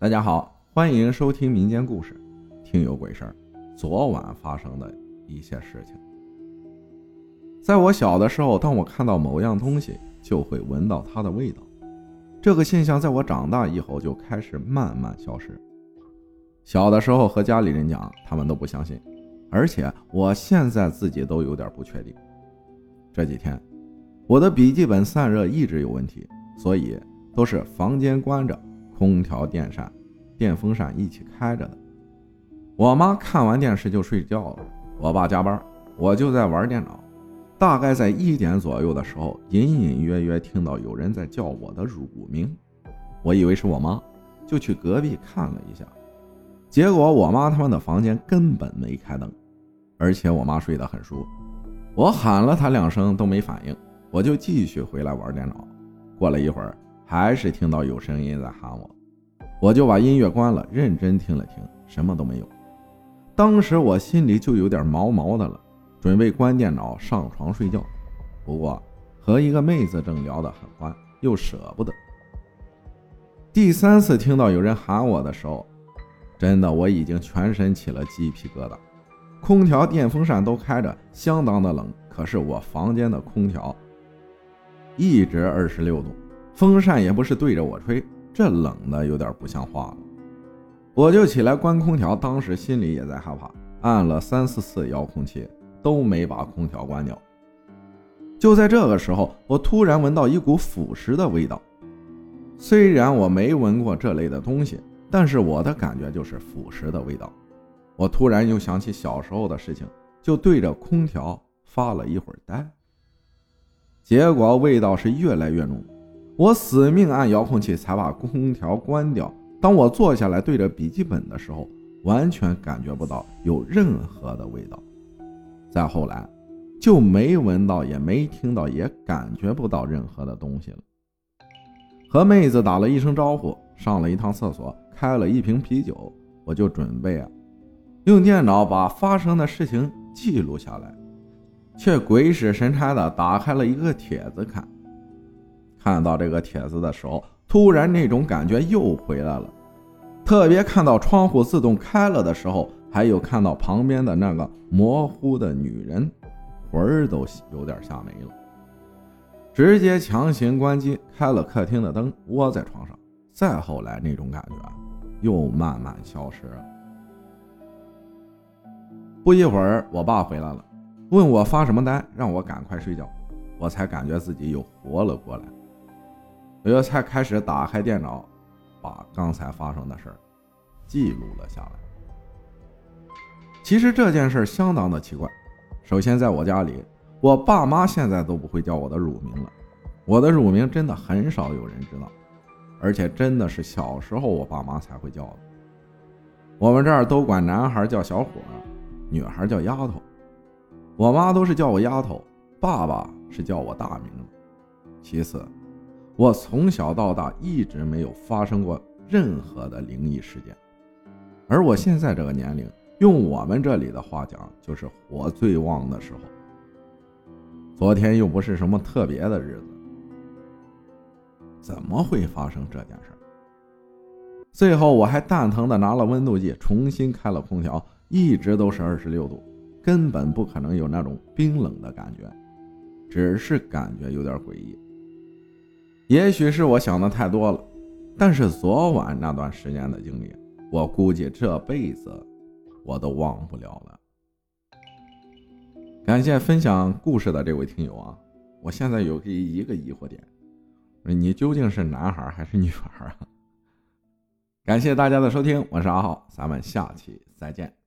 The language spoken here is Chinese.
大家好，欢迎收听民间故事，听有鬼事儿。昨晚发生的一些事情，在我小的时候，当我看到某样东西，就会闻到它的味道。这个现象在我长大以后就开始慢慢消失。小的时候和家里人讲，他们都不相信，而且我现在自己都有点不确定。这几天，我的笔记本散热一直有问题，所以都是房间关着。空调、电扇、电风扇一起开着的。我妈看完电视就睡觉了，我爸加班，我就在玩电脑。大概在一点左右的时候，隐隐约约听到有人在叫我的乳名，我以为是我妈，就去隔壁看了一下。结果我妈他们的房间根本没开灯，而且我妈睡得很熟。我喊了她两声都没反应，我就继续回来玩电脑。过了一会儿。还是听到有声音在喊我，我就把音乐关了，认真听了听，什么都没有。当时我心里就有点毛毛的了，准备关电脑上床睡觉。不过和一个妹子正聊得很欢，又舍不得。第三次听到有人喊我的时候，真的我已经全身起了鸡皮疙瘩。空调、电风扇都开着，相当的冷，可是我房间的空调一直二十六度。风扇也不是对着我吹，这冷的有点不像话了。我就起来关空调，当时心里也在害怕，按了三四次遥控器都没把空调关掉。就在这个时候，我突然闻到一股腐蚀的味道。虽然我没闻过这类的东西，但是我的感觉就是腐蚀的味道。我突然又想起小时候的事情，就对着空调发了一会儿呆，结果味道是越来越浓。我死命按遥控器才把空调关掉。当我坐下来对着笔记本的时候，完全感觉不到有任何的味道。再后来，就没闻到，也没听到，也感觉不到任何的东西了。和妹子打了一声招呼，上了一趟厕所，开了一瓶啤酒，我就准备啊，用电脑把发生的事情记录下来，却鬼使神差的打开了一个帖子看。看到这个帖子的时候，突然那种感觉又回来了。特别看到窗户自动开了的时候，还有看到旁边的那个模糊的女人，魂儿都有点吓没了。直接强行关机，开了客厅的灯，窝在床上。再后来，那种感觉又慢慢消失了。不一会儿，我爸回来了，问我发什么呆，让我赶快睡觉。我才感觉自己又活了过来。我才开始打开电脑，把刚才发生的事儿记录了下来。其实这件事相当的奇怪。首先，在我家里，我爸妈现在都不会叫我的乳名了。我的乳名真的很少有人知道，而且真的是小时候我爸妈才会叫的。我们这儿都管男孩叫小伙，女孩叫丫头。我妈都是叫我丫头，爸爸是叫我大名。其次。我从小到大一直没有发生过任何的灵异事件，而我现在这个年龄，用我们这里的话讲，就是火最旺的时候。昨天又不是什么特别的日子，怎么会发生这件事？最后我还蛋疼的拿了温度计重新开了空调，一直都是二十六度，根本不可能有那种冰冷的感觉，只是感觉有点诡异。也许是我想的太多了，但是昨晚那段时间的经历，我估计这辈子我都忘不了了。感谢分享故事的这位听友啊，我现在有一一个疑惑点，你究竟是男孩还是女孩啊？感谢大家的收听，我是阿浩，咱们下期再见。